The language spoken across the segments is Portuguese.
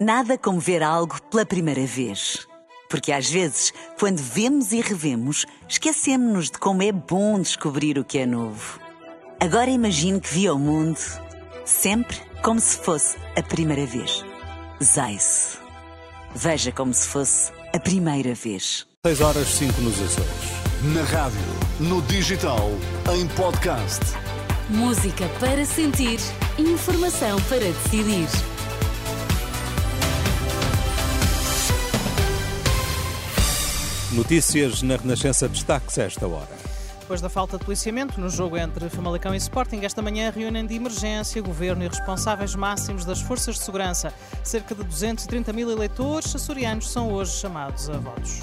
Nada como ver algo pela primeira vez. Porque às vezes, quando vemos e revemos, esquecemos-nos de como é bom descobrir o que é novo. Agora imagine que viu o mundo sempre como se fosse a primeira vez. Zais. Veja como se fosse a primeira vez. 6 horas 5 nos Açores. Na rádio, no digital, em podcast. Música para sentir, informação para decidir. Notícias na Renascença destaques a esta hora. Depois da falta de policiamento no jogo entre Famalicão e Sporting, esta manhã reúnem de emergência governo e responsáveis máximos das forças de segurança. Cerca de 230 mil eleitores açorianos são hoje chamados a votos.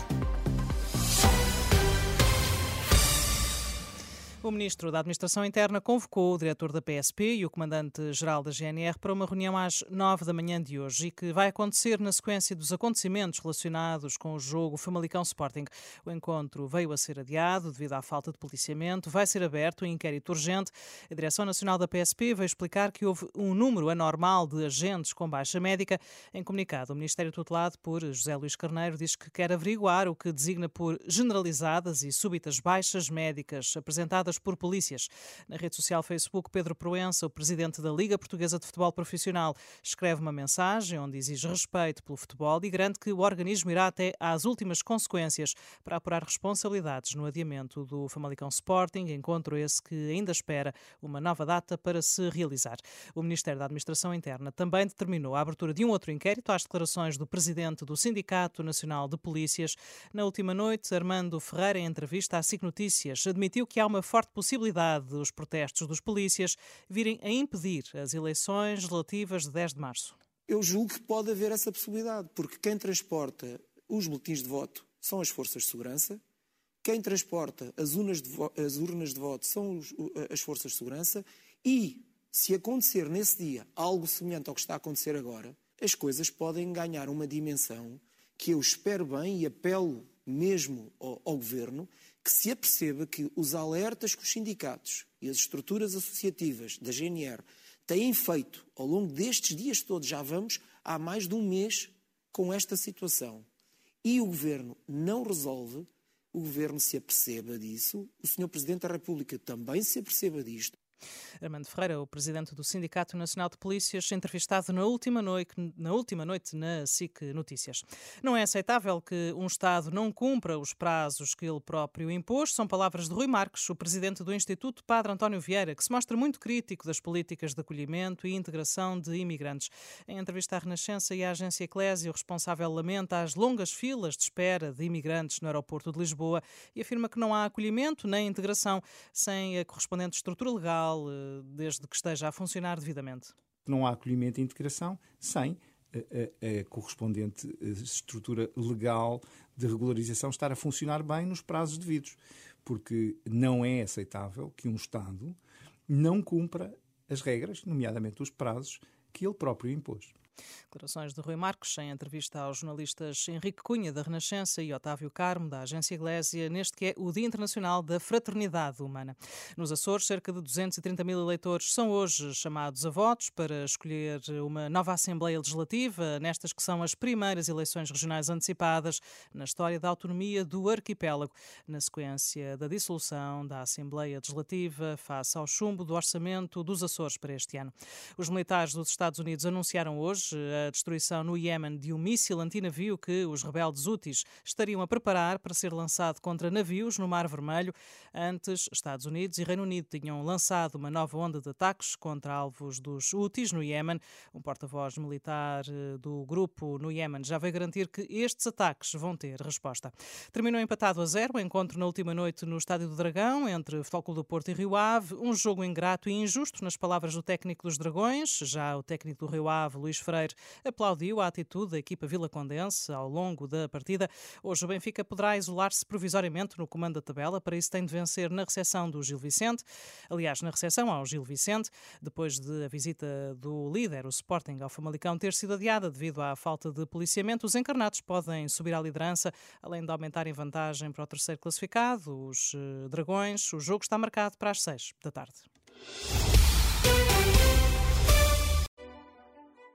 O ministro da Administração Interna convocou o diretor da PSP e o comandante-geral da GNR para uma reunião às nove da manhã de hoje e que vai acontecer na sequência dos acontecimentos relacionados com o jogo Famalicão Sporting. O encontro veio a ser adiado devido à falta de policiamento. Vai ser aberto um inquérito urgente. A Direção Nacional da PSP veio explicar que houve um número anormal de agentes com baixa médica. Em comunicado, o Ministério tutelado por José Luís Carneiro diz que quer averiguar o que designa por generalizadas e súbitas baixas médicas apresentadas por polícias. Na rede social Facebook, Pedro Proença, o presidente da Liga Portuguesa de Futebol Profissional, escreve uma mensagem onde exige respeito pelo futebol e garante que o organismo irá até às últimas consequências para apurar responsabilidades no adiamento do Famalicão Sporting, encontro esse que ainda espera uma nova data para se realizar. O Ministério da Administração Interna também determinou a abertura de um outro inquérito às declarações do presidente do Sindicato Nacional de Polícias. Na última noite, Armando Ferreira, em entrevista à SIC Notícias, admitiu que há uma forte forte possibilidade dos protestos dos polícias virem a impedir as eleições relativas de 10 de março. Eu julgo que pode haver essa possibilidade, porque quem transporta os boletins de voto são as forças de segurança, quem transporta as urnas de, voto, as urnas de voto são os, as forças de segurança e, se acontecer nesse dia algo semelhante ao que está a acontecer agora, as coisas podem ganhar uma dimensão que eu espero bem e apelo mesmo ao, ao governo que se aperceba que os alertas que os sindicatos e as estruturas associativas da GNR têm feito ao longo destes dias todos, já vamos há mais de um mês com esta situação, e o governo não resolve, o governo se aperceba disso, o senhor Presidente da República também se aperceba disto Armando Ferreira, o presidente do Sindicato Nacional de Polícias, entrevistado na última noite na, última noite na SIC Notícias. Não é aceitável que um Estado não cumpra os prazos que ele próprio impôs. São palavras de Rui Marques, o presidente do Instituto Padre António Vieira, que se mostra muito crítico das políticas de acolhimento e integração de imigrantes. Em entrevista à Renascença e à agência Eclésia, o responsável lamenta as longas filas de espera de imigrantes no aeroporto de Lisboa e afirma que não há acolhimento nem integração sem a correspondente estrutura legal eh, desde que esteja a funcionar devidamente? Não há acolhimento e integração sem a, a, a, correspondente eh, estrutura legal de regularização estar a funcionar bem nos prazos devidos. Porque não é aceitável que um Estado não cumpra as regras, nomeadamente os prazos, que ele próprio impôs. Declarações de Rui Marcos em entrevista aos jornalistas Henrique Cunha, da Renascença, e Otávio Carmo, da Agência Iglésia, neste que é o Dia Internacional da Fraternidade Humana. Nos Açores, cerca de 230 mil eleitores são hoje chamados a votos para escolher uma nova Assembleia Legislativa, nestas que são as primeiras eleições regionais antecipadas na história da autonomia do arquipélago, na sequência da dissolução da Assembleia Legislativa face ao chumbo do orçamento dos Açores para este ano. Os militares dos Estados Unidos anunciaram hoje a destruição no Iémen de um míssil antinavio que os rebeldes úteis estariam a preparar para ser lançado contra navios no Mar Vermelho. Antes, Estados Unidos e Reino Unido tinham lançado uma nova onda de ataques contra alvos dos úteis no Iémen. Um porta-voz militar eh, do grupo no Iémen já veio garantir que estes ataques vão ter resposta. Terminou empatado a zero o encontro na última noite no Estádio do Dragão entre Clube do Porto e Rio Ave. Um jogo ingrato e injusto, nas palavras do técnico dos Dragões. Já o técnico do Rio Ave, Luís Freire, Freire aplaudiu a atitude da equipa Vila Condense ao longo da partida. Hoje o Benfica poderá isolar-se provisoriamente no comando da tabela, para isso tem de vencer na recepção do Gil Vicente. Aliás, na recepção ao Gil Vicente, depois de a visita do líder, o Sporting, ao Famalicão, ter sido adiada devido à falta de policiamento, os encarnados podem subir à liderança, além de aumentarem vantagem para o terceiro classificado, os eh, Dragões. O jogo está marcado para as seis da tarde.